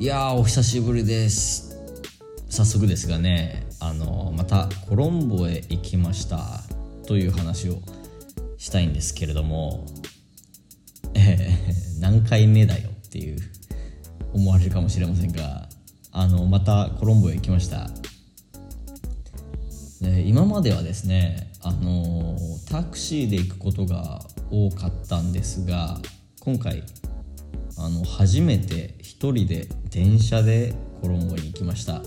いやお久しぶりです。早速ですがねあのまたコロンボへ行きました。という話をしたいんですけれどもえー、何回目だよっていう思われるかもしれませんがあのまたコロンボへ行きました。で今まではですねあのタクシーで行くことが多かったんですが今回あの初めて一人で電車でコロンボに行きました。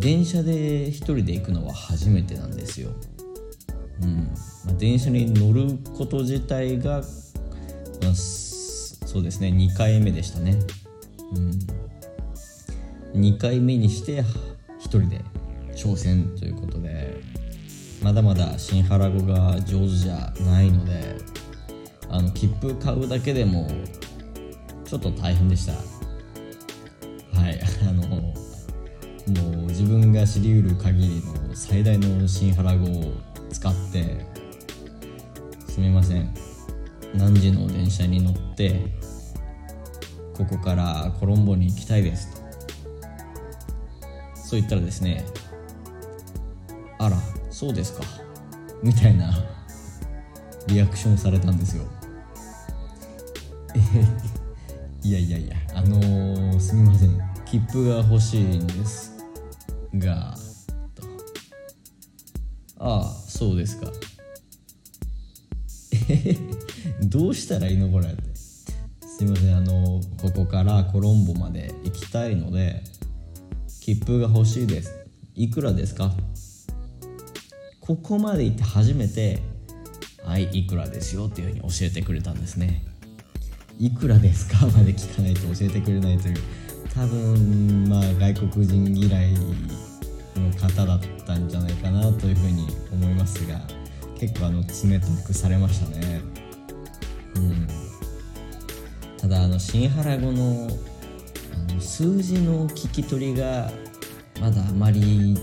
電車で一人で行くのは初めてなんですよ、うん。まあ、電車に乗ること自体が、まあ、そうですね。2回目でしたね、うん、2回目にして一人で挑戦ということでまだまだ新原語が上手じゃないのであの切符買うだけでもちょっと大変でした。はい。あのもう自分が知りうる限りの最大の新原語を使ってすみません。何時の電車に乗ってここからコロンボに行きたいです。とそう言ったらですねあらそうですかみたいなリアクションされたんですよ。いやいやいやあのー、すみません。切符が欲しいんですがと。ああそうですか。え どうしたらいいのこれすいませんあのここからコロンボまで行きたいので切符が欲しいです。いくらですか？ここまで行って初めてはいいくらですよっていうふうに教えてくれたんですね。いくらですか？まで聞かないと教えてくれないという。多分まあ外国人嫌いの方だったんじゃないかなというふうに思いますが結構あの冷たくされましたね。うん。ただあの新原語のあの数字の聞き取りがまだあまり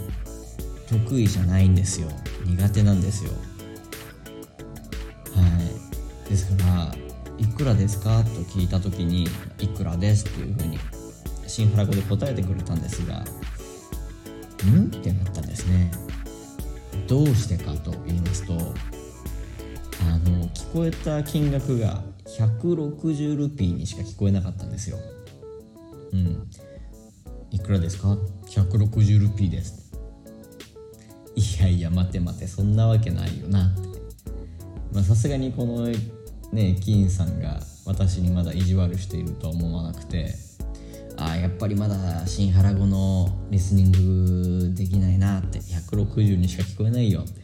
得意じゃないんですよ。苦手なんですよ。はい。ですからいくらですか？と聞いた時にいくらですっていうふうに新原語で答えてくれたんですがん？ってなったんですね。どうしてかと言いますとあの聞こえた金額が160ルピーにしか聞こえなかったんですよ。うん。いくらですか？160ルピーです。いやいや待て待てそんなわけないよなって。まさすがにこのね駅員さんが私にまだ意地悪しているとは思わなくてああやっぱりまだ新原語のリスニングできないなって160にしか聞こえないよって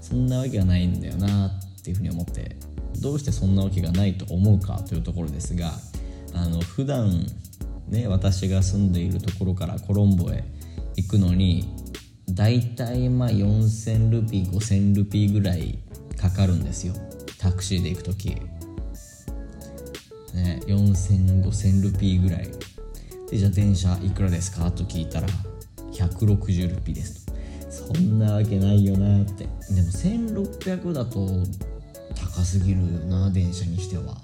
そんなわけがないんだよなっていうふうに思ってどうしてそんなわけがないと思うかというところですがあの普段ね私が住んでいるところからコロンボへ行くのにだいたいまあ4000ルピー5000ルピーぐらいかかるんですよ。タクシーで行く時、ね、40005000ルピーぐらい。でじゃあ電車いくらですか？と聞いたら160ルピーですと。そんなわけないよなって。でも1600だと高すぎるよな電車にしては。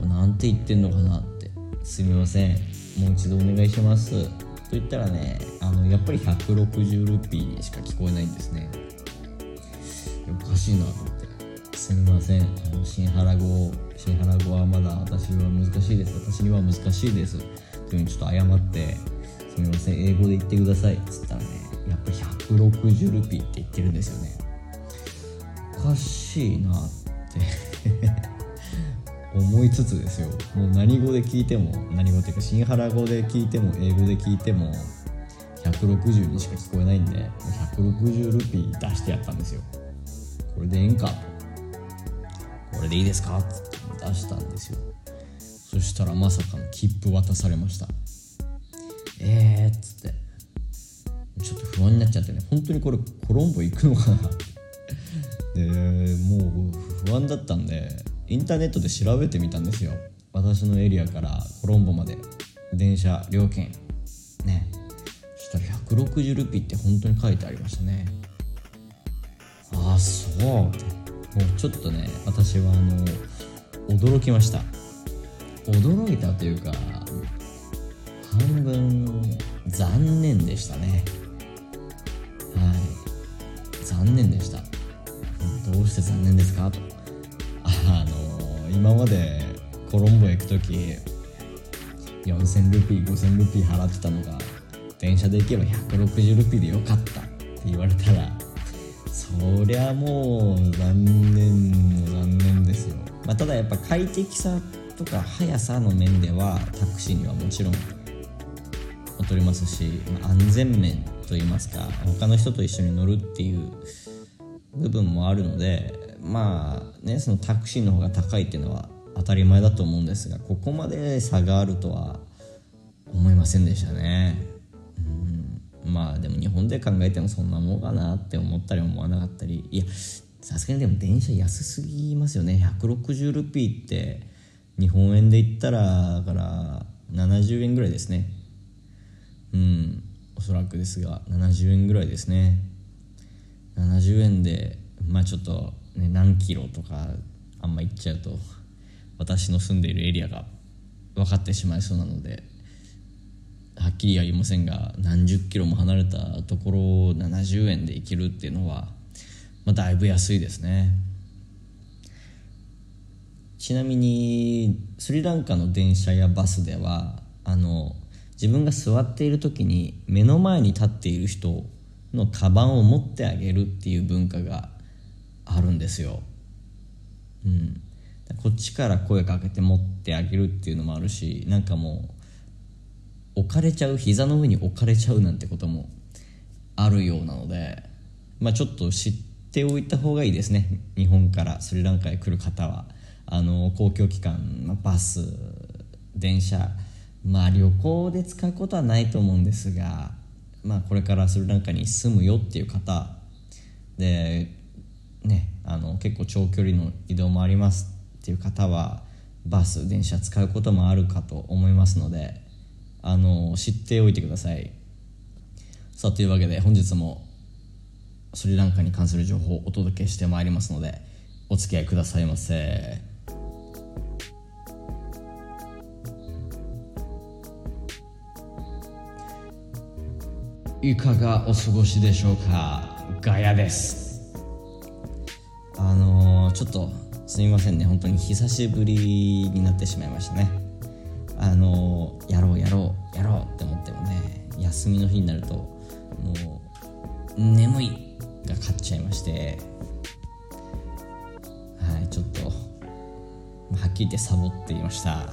なんて言ってんのかなって。すみません。もう一度お願いします。と言ったらねあのやっぱり160ルピーにしか聞こえないんですね。おかしいなと。思ってすみません。新原語新原語はまだ私は難しいです。私には難しいです。というふうにちょっと謝ってすみません。英語で言ってくださいっつったらねやっぱ160ルピーって言ってるんですよね。おかしいなって思いつつですよ。もう何語で聞いても何語っていうか新原語で聞いても英語で聞いても160にしか聞こえないんで160ルピー出してやったんですよ。これでええんかと。れでいいですか?」って出したんですよ。そしたらまさかの切符渡されました。えーっつって。ちょっと不安になっちゃってね。本当にこれコロンボ行くのかな？でもう不安だったんでインターネットで調べてみたんですよ。私のエリアからコロンボまで。電車料金。ね。そしたら160ルピーって本当に書いてありましたね。ああそう。ってもうちょっとね私はあの驚きました。驚いたというか半分残念でしたね。はい。残念でした。どうして残念ですか？とあの今までコロンボへ行く時4000ルピー5000ルピー払ってたのが電車で行けば160ルピーでよかったって言われたらそりゃもう残念も残念ですよ、まあ、ただやっぱ快適さとか速さの面ではタクシーにはもちろん劣りますし、まあ、安全面といいますか他の人と一緒に乗るっていう部分もあるのでまあねそのタクシーの方が高いっていうのは当たり前だと思うんですがここまで差があるとは思いませんでしたね。まあでも日本で考えてもそんなもんかなって思ったり思わなかったり。いやさすがにでも電車安すぎますよね。160ルピーって日本円で言ったらだから70円ぐらいですね。うんおそらくですが70円ぐらいですね。70円でまあちょっと、ね、何キロとかあんま行っちゃうと私の住んでいるエリアが分かってしまいそうなので。はっきりは言いませんが何十キロも離れたところを70円で行けるっていうのは、まあ、だいぶ安いですねちなみにスリランカの電車やバスではあの自分が座っている時に目の前に立っている人のカバンを持ってあげるっていう文化があるんですよ。うん、こっちから声かけて持ってあげるっていうのもあるしなんかもう置かれちゃう膝の上に置かれちゃうなんてこともあるようなので、まあ、ちょっと知っておいた方がいいですね。日本からスリランカへ来る方は。あの公共機関の、バス電車まあ旅行で使うことはないと思うんですが、まあ、これからスリランカに住むよっていう方でねあの結構長距離の移動もありますっていう方はバス電車使うこともあるかと思いますのであの知っておいてください。さあというわけで本日もスリランカに関する情報をお届けしてまいりますのでお付き合いくださいませ。いかがお過ごしでしょうか？ガヤです。あのー、ちょっとすみませんね。本当に久しぶりになってしまいましたね。あのやろうやろうやろう。休みの日になるともう眠いが勝っちゃいましてはいちょっとはっきり言ってサボっていました。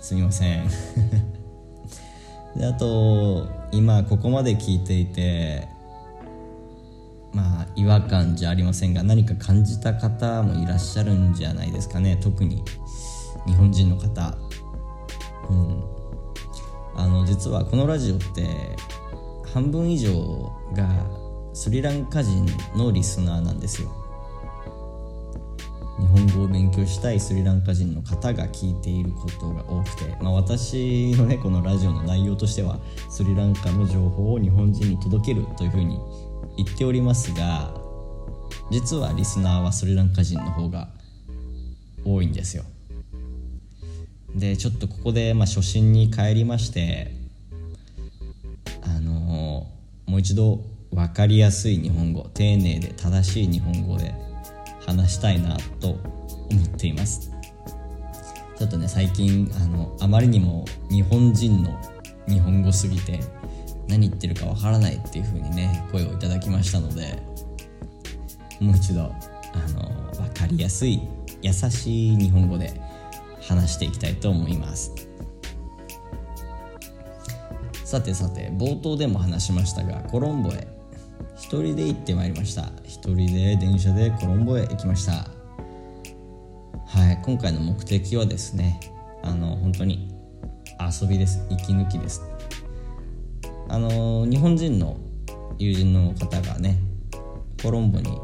すみません。であと今ここまで聞いていてまあ違和感じゃありませんが何か感じた方もいらっしゃるんじゃないですかね。特に日本人の方。うん。あの実はこのラジオって半分以上がスリランカ人のリスナーなんですよ。日本語を勉強したいスリランカ人の方が聞いていることが多くて、まあ、私のねこのラジオの内容としてはスリランカの情報を日本人に届けるというふうに言っておりますが実はリスナーはスリランカ人の方が多いんですよ。でちょっとここで、まあ、初心に帰りましてあのー、もう一度分かりやすい日本語丁寧で正しい日本語で話したいなと思っています。ちょっとね最近あのあまりにも日本人の日本語すぎて何言ってるかわからないっていう風にね声をいただきましたのでもう一度あの分かりやすい優しい日本語で話していきたいと思います。さてさて冒頭でも話しましたがコロンボへ。一人で行ってまいりました。一人で電車でコロンボへ行きました。はい今回の目的はですねあの本当に遊びです。息抜きです。あの日本人の友人の方がねコロンボに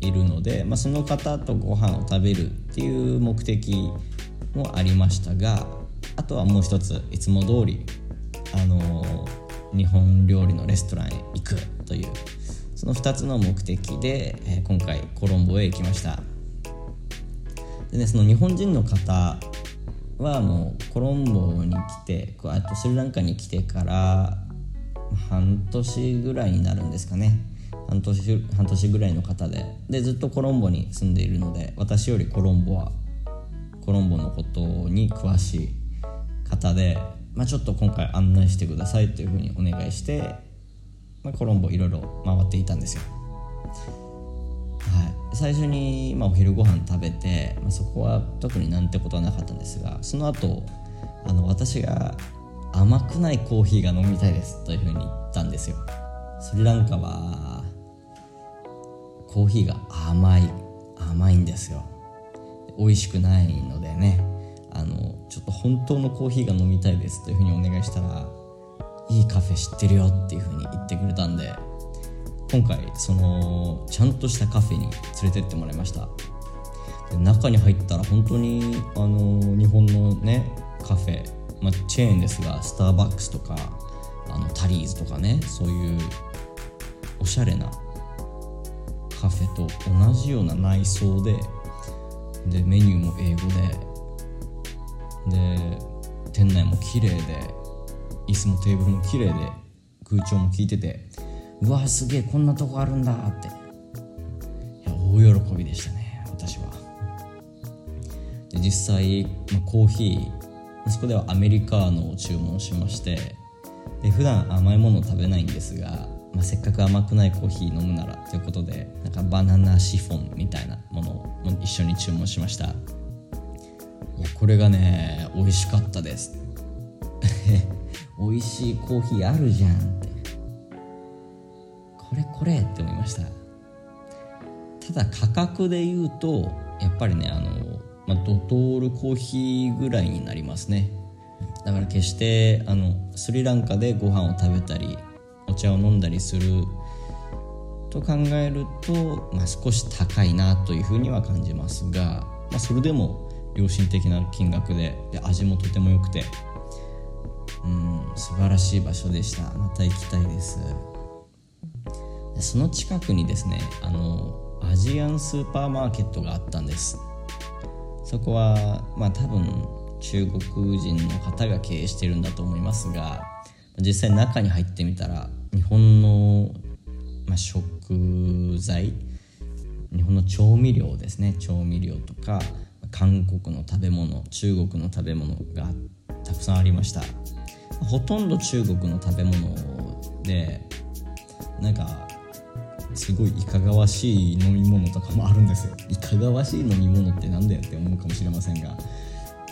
いるので、まあ、その方とご飯を食べるっていう目的もありましたがあとはもう一ついつも通りあの日本料理のレストランへ行くというその2つの目的で、え、今回コロンボへ行きました。でねその日本人の方はもうコロンボに来てあとスリランカに来てから半年ぐらいになるんですかね。半年半年ぐらいの方で。でずっとコロンボに住んでいるので私よりコロンボはコロンボのことに詳しい方で、まあ、ちょっと今回案内してくださいというふうにお願いして、まあ、コロンボいろいろ回っていたんですよ。はい、最初に、まあ、お昼ご飯食べて、まあ、そこは特になんてことはなかったんですがその後あの私が甘くないコーヒーが飲みたいですというふうに言ったんですよ。スリランカはコーヒーが甘い甘いんですよ。美味しくないのでねあのちょっと本当のコーヒーが飲みたいですというふうにお願いしたらいいカフェ知ってるよっていうふうに言ってくれたんで今回そのちゃんとしたカフェに連れてってもらいました。中に入ったら本当にあの日本のねカフェ、まあ、チェーンですがスターバックスとかあのタリーズとかねそういうおしゃれなカフェと同じような内装ででメニューも英語で。で店内も綺麗で椅子もテーブルも綺麗で空調も効いてて。うわすげえこんなとこあるんだって。いや大喜びでしたね私は。で実際、ま、コーヒーそこではアメリカーノを注文しまして。で普段甘いものを食べないんですが、まあ、せっかく甘くないコーヒー飲むならということでなんかバナナシフォンみたいなものも一緒に注文しました。いやこれがね美味しかったです。美味しいコーヒーあるじゃんって。これこれって思いました。ただ価格で言うとやっぱりねあの、まあ、ドトールコーヒーぐらいになりますね。だから決してあのスリランカでご飯を食べたりお茶を飲んだりすると考えると、まあ、少し高いなというふうには感じますが、まあ、それでも良心的な金額でで味もとても良くてうん素晴らしい場所でした。また行きたいです。その近くにですねあのアジアンスーパーマーケットがあったんです。そこはまあ多分中国人の方が経営してるんだと思いますが実際中に入ってみたら日本の、まあ、食材日本の調味料ですね。調味料とか韓国の食べ物中国の食べ物がたくさんありました。ほとんど中国の食べ物でなんかすごいいかがわしい飲み物とかもあるんですよ。いかがわしい飲み物ってなんだよって思うかもしれませんが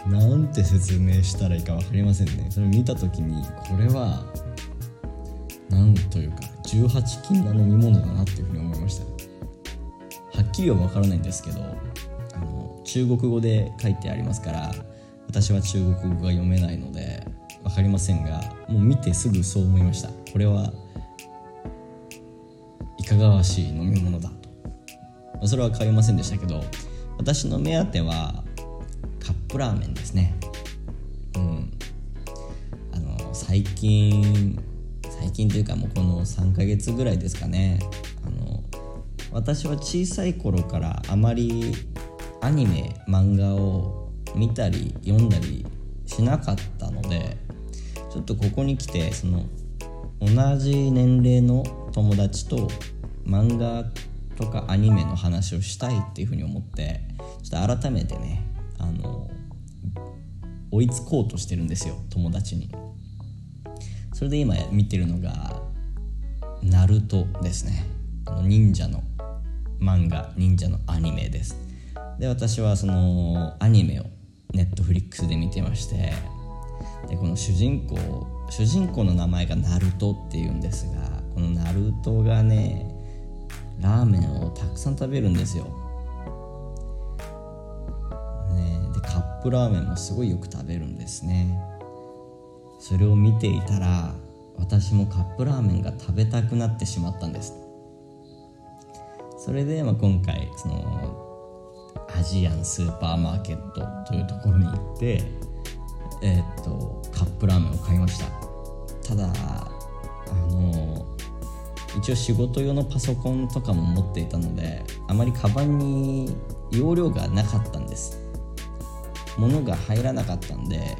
なんて説明したらいいか分かりませんね。それ見た時にこれはなんというか18禁な飲み物だなっていうふうに思いましたはっきりは分からないんですけどあの中国語で書いてありますから私は中国語が読めないので分かりませんがもう見てすぐそう思いました。これはいかがわしい飲み物だと。それは買いませんでしたけど私の目当てはカップラーメンですね。うん。あの最近最近というかもうこの3ヶ月ぐらいですかね。あの私は小さい頃からあまりアニメ漫画を見たり読んだりしなかったのでちょっとここに来てその同じ年齢の友達と漫画とかアニメの話をしたいっていうふうに思ってちょっと改めてねあの追いつこうとしてるんですよ友達に。それで今見てるのが「ナルトですね。あの忍者の漫画忍者のアニメです。で私はそのアニメをネットフリックスで見てましてでこの主人公主人公の名前がナルトっていうんですがこのナルトがねラーメンをたくさん食べるんですよ、ね、でカップラーメンもすごいよく食べるんですね。それを見ていたら私もカップラーメンが食べたくなってしまったんです。それで、まあ、今回そのアジアンスーパーマーケットというところに行ってえー、っとカップラーメンを買いました。ただあの一応仕事用のパソコンとかも持っていたのであまりカバンに容量がなかったんです。ものが入らなかったんで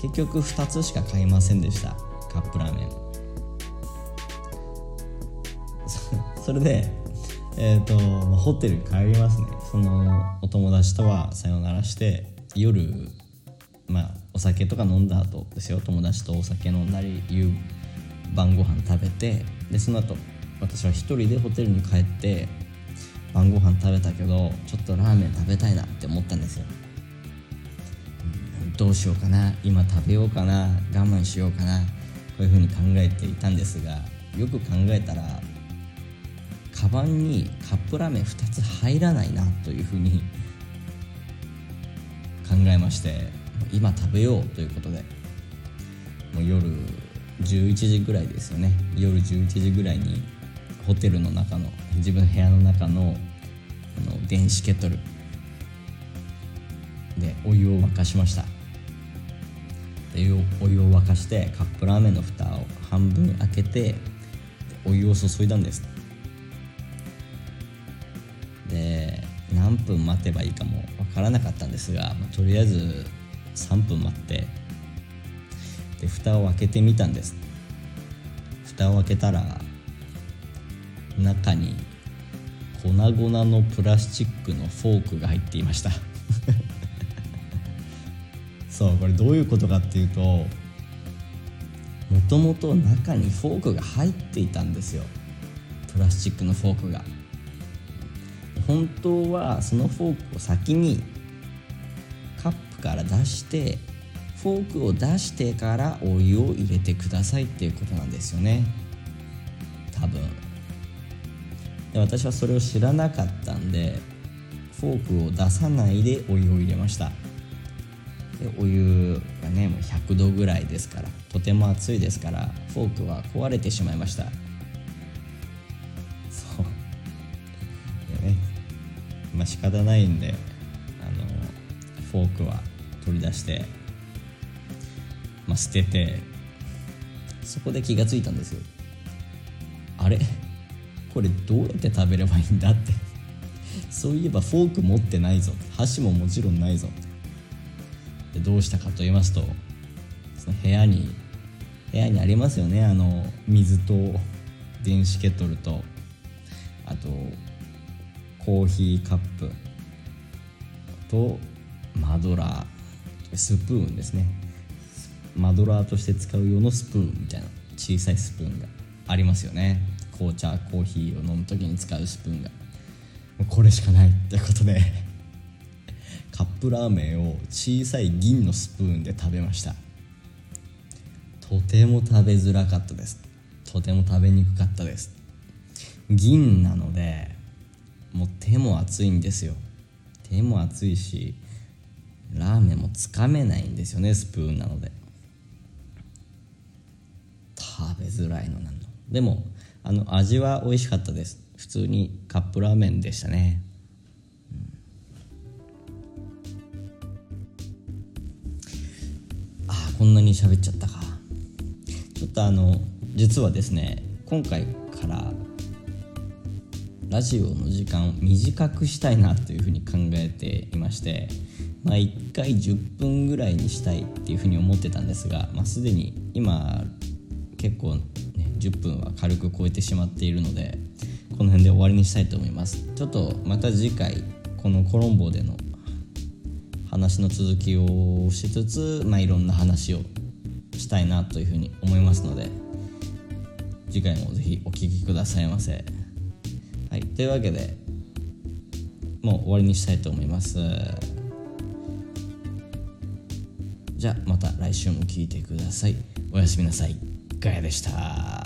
結局2つしか買いませんでした。カップラーメン。それでえっ、ー、と、ホテル帰りますね。そのお友達とはさよならして夜まあお酒とか飲んだ後ですよ。友達とお酒飲んだり夕晩ご飯食べてでその後私は一人でホテルに帰って晩ご飯食べたけどちょっとラーメン食べたいなって思ったんですよ。どうしようかな今食べようかな我慢しようかなこういうふうに考えていたんですがよく考えたらカバンにカップラーメン2つ入らないなというふうに考えまして今食べようということで。もう夜11時ぐらいですよね。夜11時ぐらいにホテルの中の自分の部屋の中のあの電子ケトルでお湯を沸かしました。お湯を沸かしてカップラーメンの蓋を半分開けてお湯を注いだんですで何分待てばいいかもわからなかったんですが、まあ、とりあえず3分待って。で蓋を開けてみたんです。蓋を開けたら中に粉々のプラスチックのフォークが入っていました。そうこれどういうことかっていうともともと中にフォークが入っていたんですよ。プラスチックのフォークが。本当はそのフォークを先にカップから出してフォークを出してからお湯を入れてくださいっていうことなんですよね。多分。で私はそれを知らなかったんでフォークを出さないでお湯を入れました。でお湯がねもう100度ぐらいですからとても熱いですからフォークは壊れてしまいました。そう。でねまあ仕方ないんであのフォークは取り出してまあ、捨ててそこで気がついたんですよ。あれ？これどうやって食べればいいんだって。そういえばフォーク持ってないぞ。箸ももちろんないぞ。ってでどうしたかと言いますとその部屋に部屋にありますよね。あの水と電子ケトルとあとコーヒーカップとマドラースプーンですね。マドラーとして使う用のスプーンみたいな小さいスプーンがありますよね。紅茶コーヒーを飲む時に使うスプーンが。これしかないってことで。カップラーメンを小さい銀のスプーンで食べました。とても食べづらかったです。とても食べにくかったです。銀なのでもう手も熱いんですよ。手も熱いしラーメンもつかめないんですよねスプーンなので。食べづらいのなんの。でもあの味は美味しかったです。普通にカップラーメンでしたね、こんなに喋っちゃったか。ちょっとあの実はですね今回からラジオの時間を短くしたいなというふうに考えていましてまあ1回10分ぐらいにしたいっていうふうに思ってたんですが、まあ、すでに今結構、ね、10分は軽く超えてしまっているのでこの辺で終わりにしたいと思います。ちょっとまた次回このコロンボでの話の続きをしつつ、まあ、いろんな話をしたいなというふうに思いますので次回もぜひお聴きくださいませ。はい、というわけでもう終わりにしたいと思います。じゃあまた来週も聴いてください。おやすみなさい。ガヤでした。